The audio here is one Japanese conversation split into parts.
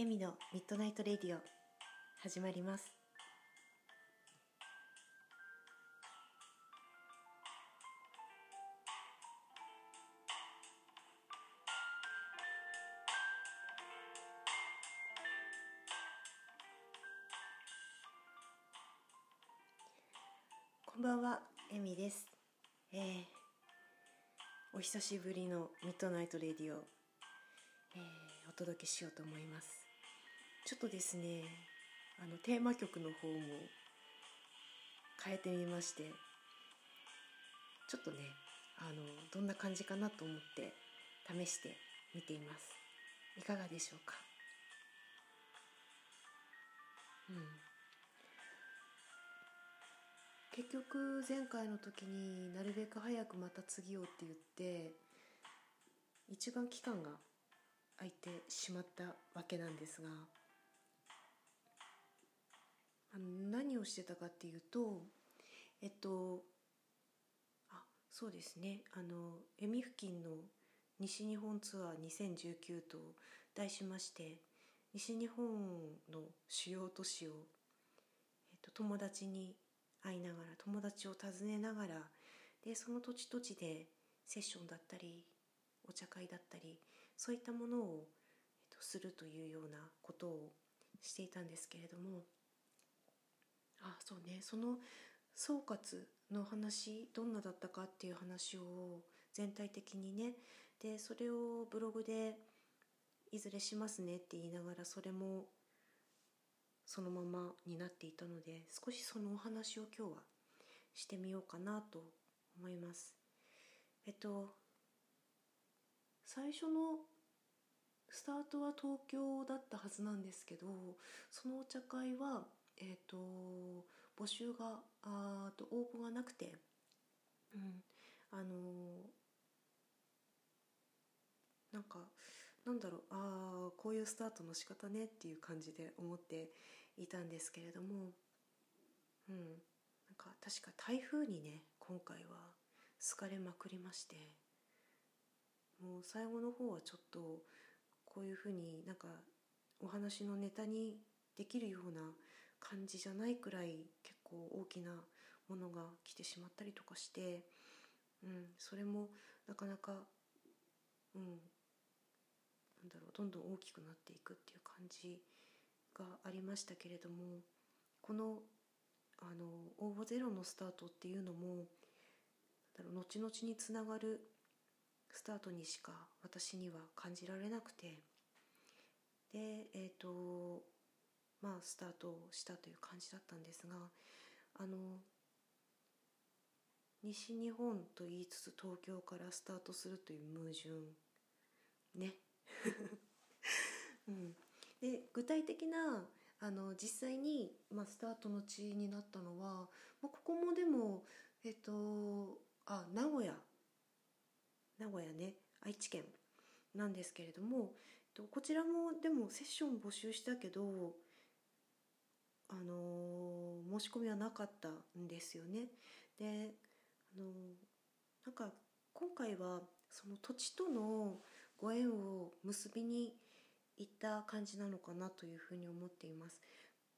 エミのミッドナイトレディオ始まります。こんばんはエミです。えー、お久しぶりのミッドナイトレディオ、えー、お届けしようと思います。ちょっとですねあのテーマ曲の方も変えてみましてちょっとねあのどんな感じかなと思って試してみています。いかがでしょうか？うん。結局前回の時になるべく早くまた次をって言って一番期間が空いてしまったわけなんですがあの何をしてたかっていうとえっとあそうですね。あの恵美付近の西日本ツアー2019と題しまして西日本の主要都市を、えっと、友達に会いながら友達を訪ねながらでその土地土地でセッションだったりお茶会だったりそういったものを、えっと、するというようなことをしていたんですけれどもあそうね。その総括の話どんなだったかっていう話を全体的にね。でそれをブログでいずれしますねって言いながらそれもそのままになっていたので少しそのお話を今日はしてみようかなと思います。えっと最初のスタートは東京だったはずなんですけどそのお茶会はえっと募集があと応募がなくてうん。あのなんかなんだろうああこういうスタートの仕方ねっていう感じで思っていたんですけれどもうん。なんか確か台風にね今回は好かれまくりましてもう最後の方はちょっとこういうふうになんかお話のネタにできるような感じじゃないくらい結構大きなものが来てしまったりとかして、うん、それもなかなか、うん、なんだろうどんどん大きくなっていくっていう感じがありましたけれどもこのあの応募ゼロのスタートっていうのもだろう後々につながるスタートにしか私には感じられなくてでえっ、ー、とまあスタートしたという感じだったんですがあの西日本と言いつつ東京からスタートするという矛盾ね。うん、で具体的なあの実際に、まあ、スタートの地になったのは、まあ、ここもでもえっとあ名古屋。名古屋ね。愛知県なんですけれどもこちらもでもセッション募集したけどあの申し込みはなかったんですよね。であのなんか今回はその土地とのご縁を結びに行った感じなのかなというふうに思っています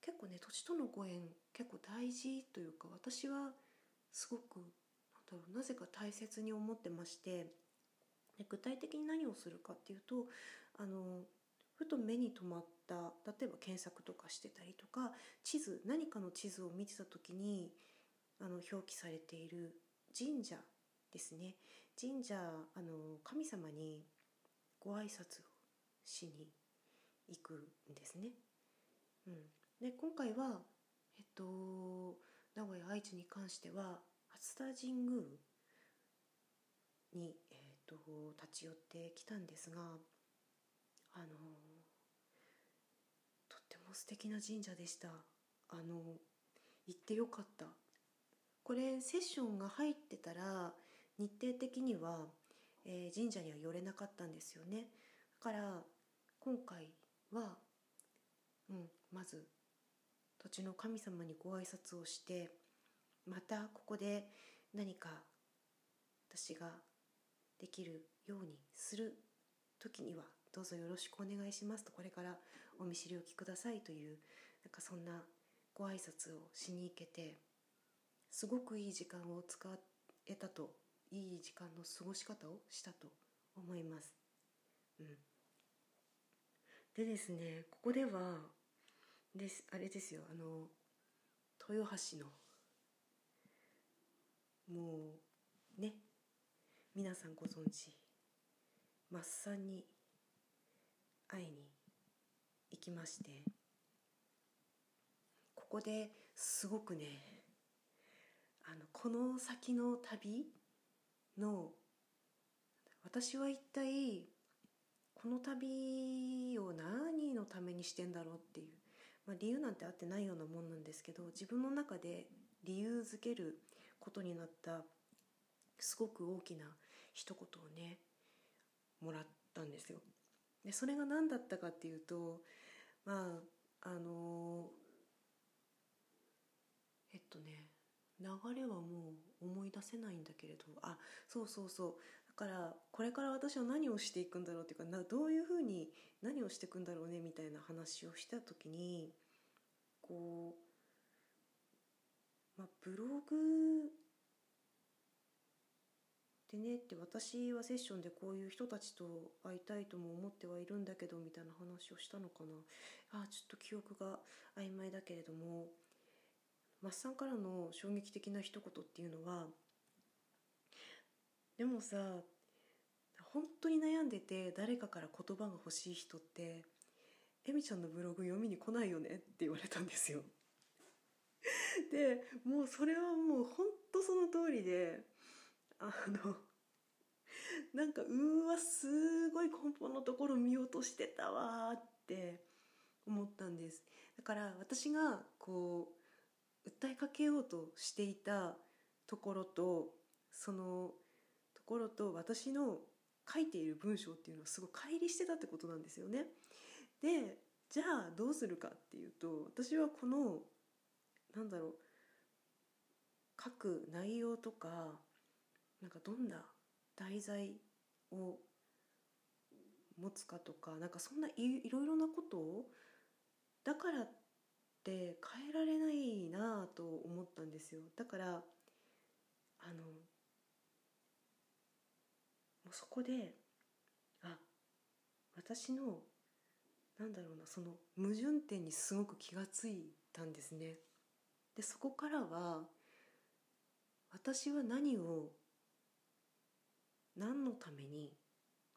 結構ね土地とのご縁結構大事というか私はすごくなんだろうなぜか大切に思ってましてで具体的に何をするかっていうとあのふと目に留まった例えば検索とかしてたりとか地図何かの地図を見てた時にあの表記されている神社ですね神社あの神様にご挨拶をしに行くんですね。うん、で今回は、えっと、名古屋愛知に関しては熱田神宮に、えっと、立ち寄ってきたんですがあの素敵な神社でした。あの行ってよかった。これセッションが入ってたら日程的にはえー、神社には寄れなかったんですよね。だから今回は、うん、まず土地の神様にご挨拶をしてまたここで何か私ができるようにする時にはどうぞよろしくお願いしますとこれからお見知りおきくださいというなんかそんなご挨拶をしに行けてすごくいい時間を使えたといい時間の過ごし方をしたと思います。うん、でですねここではですあれですよあの豊橋のもうね皆さんご存知マッサンに会いに行きましてここですごくねあのこの先の旅の私は一体この旅を何のためにしてんだろうっていう、まあ、理由なんてあってないようなもんなんですけど自分の中で理由づけることになったすごく大きな一言をねもらったんですよ。でそれが何だったかっていうとまああのえっとね流れはもう思い出せないんだけれどあそうそうそう。だからこれから私は何をしていくんだろうっていうかなどういうふうに何をしていくんだろうねみたいな話をした時にこう、まあ、ブログでねって私はセッションでこういう人たちと会いたいとも思ってはいるんだけどみたいな話をしたのかな。あちょっと記憶が曖昧だけれどもマッサンからの衝撃的な一言っていうのはでもさ本当に悩んでて誰かから言葉が欲しい人ってエミちゃんのブログ読みに来ないよねって言われたんですよ。でもうそれはもう本当その通りであのなんかうわすごい根本のところ見落としてたわって思ったんですだから私がこう訴えかけようとしていたところとそのところと私の書いている文章っていうのはすごい乖離してたってことなんですよね。でじゃあどうするかっていうと私はこのなんだろう書く内容とかなんかどんな題材を持つかとかなんかそんないいろいろなことをだからって変えられないなと思ったんですよ。だからあのもうそこであ私のなんだろうなその矛盾点にすごく気がついたんですね。でそこからは私は何を何のために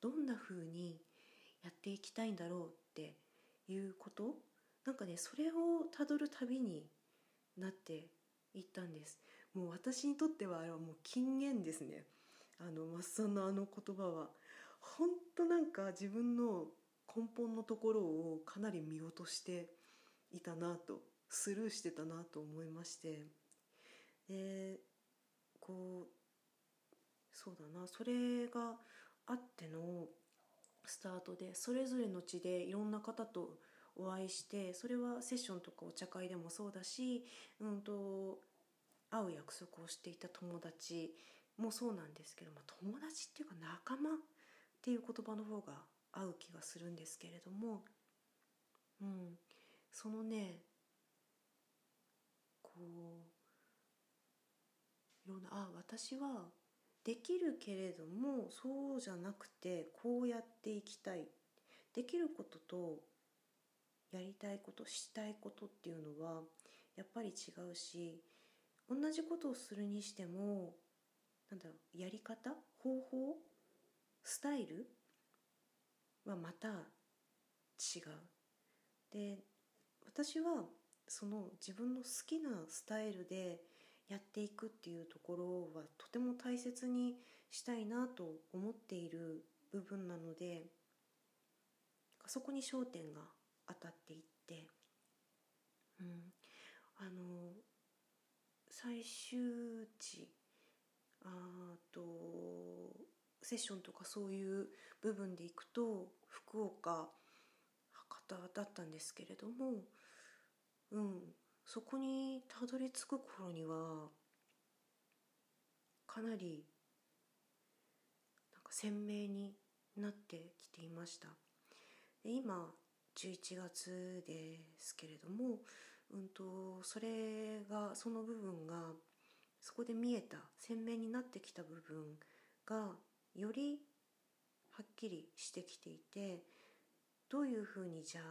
どんな風にやっていきたいんだろうっていうこと？なんかねそれをたどる旅になっていったんです。もう私にとってはあれはもう金言ですね。あのマッサンのあの言葉は。本当なんか自分の根本のところをかなり見落としていたなとスルーしてたなと思いまして。でこうそうだな。それがあってのスタートでそれぞれの地でいろんな方とお会いしてそれはセッションとかお茶会でもそうだし、うんと、会う約束をしていた友達もそうなんですけど、まあ、友達っていうか仲間っていう言葉の方が合う気がするんですけれども、うん、そのねこういろんなあ私はできるけれどもそうじゃなくてこうやっていきたいできることとやりたいことしたいことっていうのはやっぱり違うし同じことをするにしてもなんだろうやり方方法スタイルはまた違う。で私はその自分の好きなスタイルでやっていくっていうところはとても大切にしたいなと思っている部分なのでそこに焦点が当たっていって、うん、あの最終地あとセッションとかそういう部分でいくと福岡博多だったんですけれども、うん、そこにたどり着く頃にはかなりなんか鮮明になってきていました。で今11月ですけれども、うんと、それがその部分がそこで見えた鮮明になってきた部分がよりはっきりしてきていてどういうふうにじゃあ、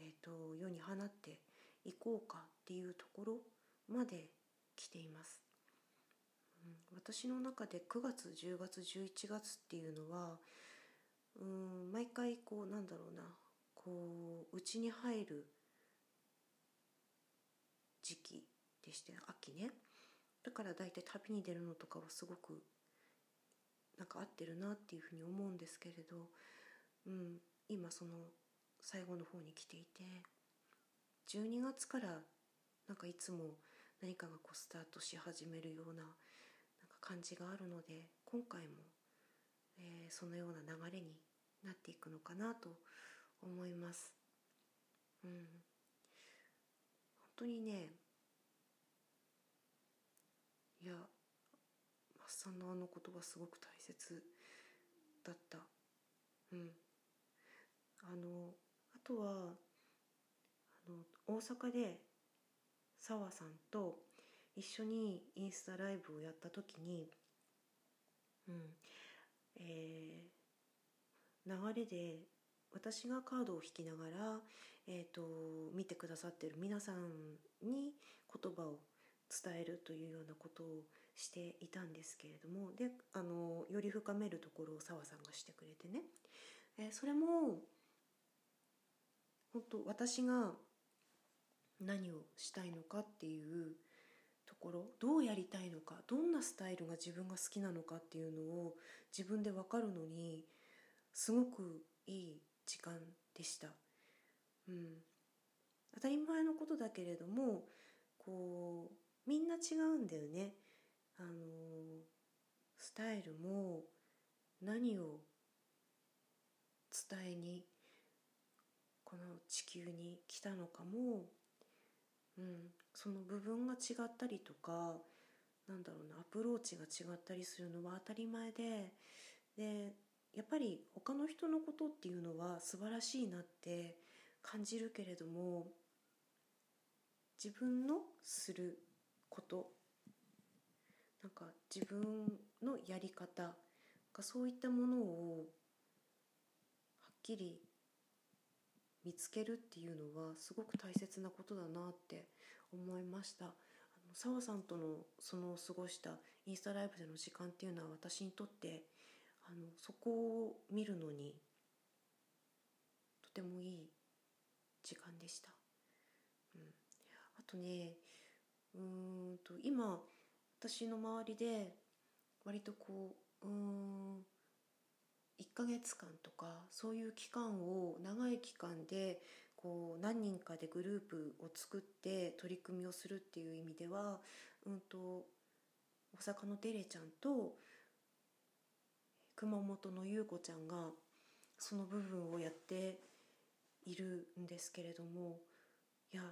えーと、世に放っていこうかっていうところまで来ています。うん、私の中で9月10月11月っていうのはうん毎回こうなんだろうなこう内に入る時期でして秋ねだから大体旅に出るのとかはすごくなんか合ってるなっていうふうに思うんですけれど、うん、今その最後の方に来ていて12月からなんかいつも何かがこうスタートし始めるようななんか感じがあるので今回も、えー、そのような流れになっていくのかなと思います。うん、本当にねいやマッサンのあの言葉すごく大切だった。うん、あのあとはあの大阪で澤さんと一緒にインスタライブをやった時に、うんえー、流れで私がカードを引きながら、えーと、見てくださってる皆さんに言葉を伝えるというようなことをしていたんですけれどもであのより深めるところを澤さんがしてくれてね、えー、それも本当私が何をしたいのかっていうところどうやりたいのかどんなスタイルが自分が好きなのかっていうのを自分で分かるのにすごくいい時間でした。うん、当たり前のことだけれどもこうみんな違うんだよね。あのスタイルも何を伝えにこの地球に来たのかも、うん、その部分が違ったりとかなんだろうなアプローチが違ったりするのは当たり前ででやっぱり他の人のことっていうのは素晴らしいなって感じるけれども自分のすることなんか自分のやり方がそういったものをはっきり見つけるっていうのはすごく大切なことだなって思いましたあの澤さんとのその過ごしたインスタライブでの時間っていうのは私にとってあのそこを見るのにとてもいい時間でした。うん、あとねうんと今私の周りで割とこううん1ヶ月間とかそういう期間を長い期間でこう何人かでグループを作って取り組みをするっていう意味では、うんと、大阪のデレちゃんと熊本の優子ちゃんがその部分をやっているんですけれどもいや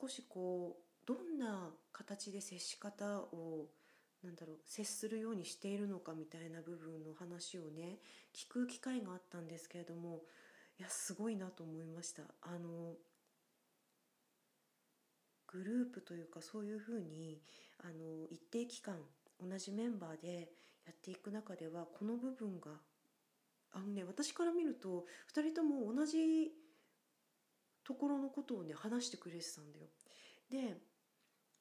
少しこうどんな形で接し方をなんだろう接するようにしているのかみたいな部分の話をね聞く機会があったんですけれどもいやすごいなと思いましたあのグループというかそういうふうにあの一定期間同じメンバーでやっていく中ではこの部分があのね私から見ると2人とも同じところのことをね話してくれてたんだよ。で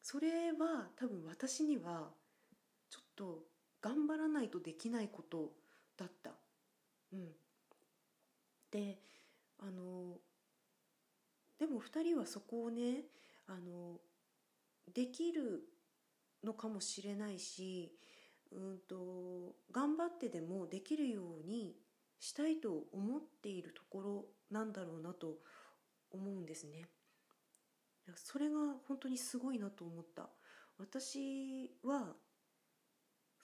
それは多分私にはと頑張らないとできないことだった。うん、であのでも2人はそこをねあのできるのかもしれないしうんと頑張ってでもできるようにしたいと思っているところなんだろうなと思うんですね。それが本当にすごいなと思った。私は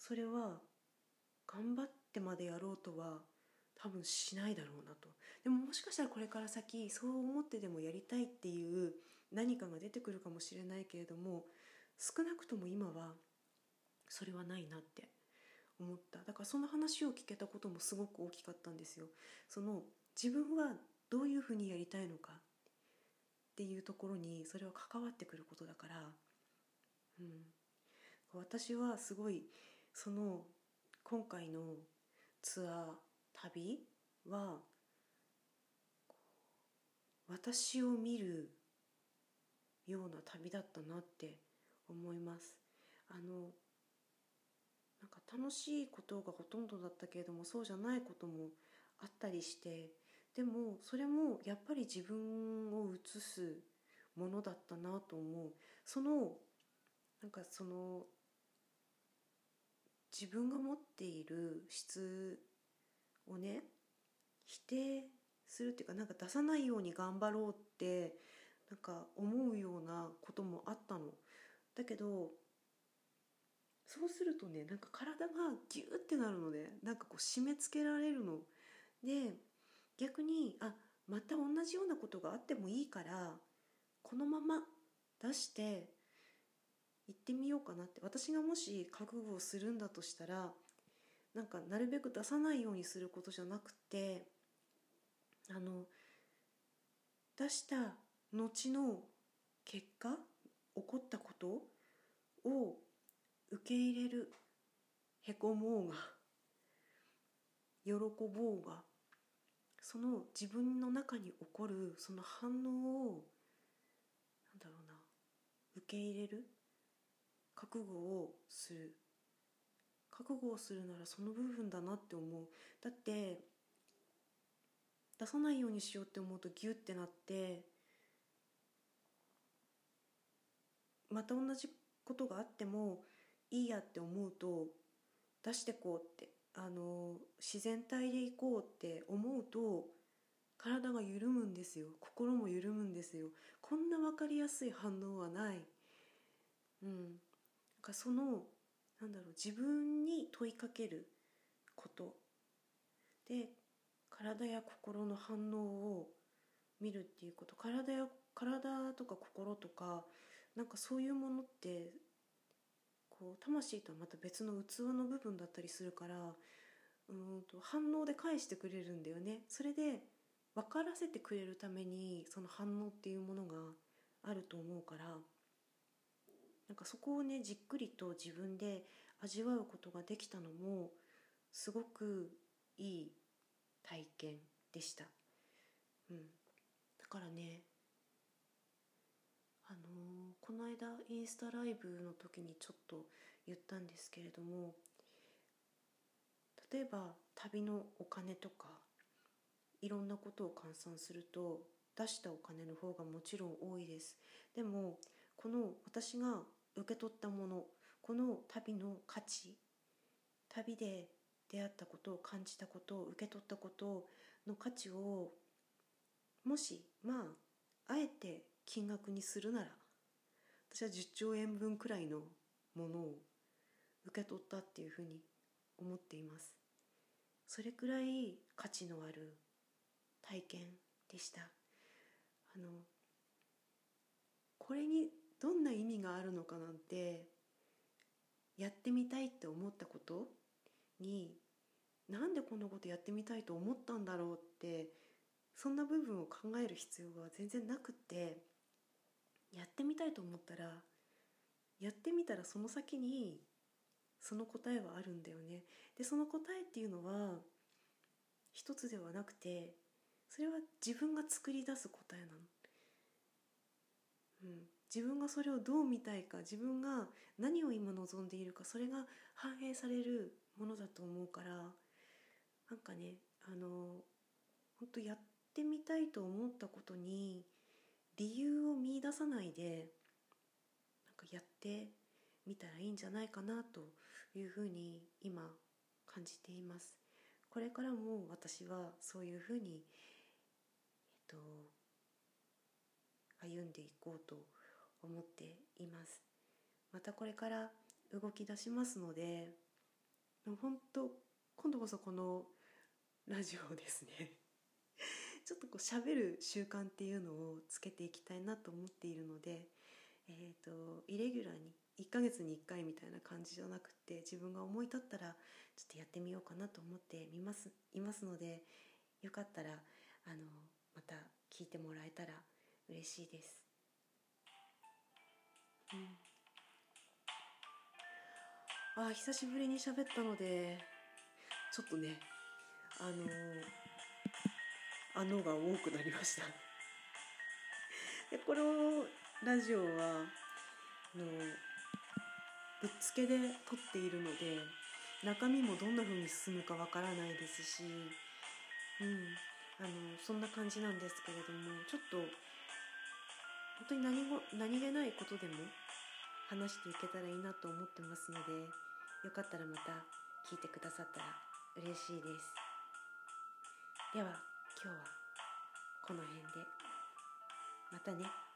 それは頑張ってまでやろうとは多分しないだろうなと。でももしかしたらこれから先そう思ってでもやりたいっていう何かが出てくるかもしれないけれども少なくとも今はそれはないなって思った。だからその話を聞けたこともすごく大きかったんですよ。その自分はどういうふうにやりたいのかっていうところにそれは関わってくることだから、うん、私はすごいその今回のツアー旅は私を見るような旅だったなって思います。あのなんか楽しいことがほとんどだったけれどもそうじゃないこともあったりしてでもそれもやっぱり自分を映すものだったなと思う。そのなんかその自分が持っている質をね否定するっていうかなんか出さないように頑張ろうってなんか思うようなこともあったの。だけどそうするとねなんか体がギューってなるのでなんかこう締め付けられるの。で逆にあまた同じようなことがあってもいいからこのまま出して行ってみようかなって。私がもし覚悟をするんだとしたらなんかなるべく出さないようにすることじゃなくてあの出した後の結果起こったことを受け入れるへこもうが喜ぼうがその自分の中に起こるその反応をなんだろうな受け入れる覚悟をする。覚悟をするならその部分だなって思う。だって出さないようにしようって思うとギュッてなってまた同じことがあってもいいやって思うと出してこうってあの自然体でいこうって思うと体が緩むんですよ。心も緩むんですよ。こんな分かりやすい反応はない。うん。かそのなんだろう自分に問いかけること。で体や心の反応を見るっていうこと。体や体とか心とかなんかそういうものってこう魂とはまた別の器の部分だったりするからうんと反応で返してくれるんだよね。それで分からせてくれるためにその反応っていうものがあると思うから。なんかそこをねじっくりと自分で味わうことができたのもすごくいい体験でした、うん、だからねあのー、この間インスタライブの時にちょっと言ったんですけれども例えば旅のお金とかいろんなことを換算すると出したお金の方がもちろん多いです。でもこの私が受け取ったものこの旅の価値旅で出会ったことを感じたことを受け取ったことの価値をもしまああえて金額にするなら私は10兆円分くらいのものを受け取ったっていうふうに思っています。それくらい価値のある体験でした。あのこれにどんな意味があるのかなんてやってみたいって思ったことになんでこんなことやってみたいと思ったんだろうってそんな部分を考える必要が全然なくってやってみたいと思ったらやってみたらその先にその答えはあるんだよねでその答えっていうのは一つではなくてそれは自分が作り出す答えなの。うん、自分がそれをどう見たいか自分が何を今望んでいるかそれが反映されるものだと思うからなんかねあの本当やってみたいと思ったことに理由を見いださないでなんかやってみたらいいんじゃないかなというふうに今感じています。これからも私はそういうふうに、えっと、歩んでいこうと思っていますまたこれから動き出しますので本当今度こそこのラジオですね ちょっとこう喋る習慣っていうのをつけていきたいなと思っているので、えーと、イレギュラーに1ヶ月に1回みたいな感じじゃなくて自分が思い立ったらちょっとやってみようかなと思ってみますいますのでよかったらあのまた聞いてもらえたら嬉しいです。うん。あ久しぶりに喋ったのでちょっとねあのあのが多くなりました。でこのラジオはのぶっつけで撮っているので中身もどんな風に進むかわからないですし、うん、あのそんな感じなんですけれどもちょっと本当に何も何気ないことでも話していけたらいいなと思ってますのでよかったらまた聞いてくださったら嬉しいです。では今日はこの辺で。またね。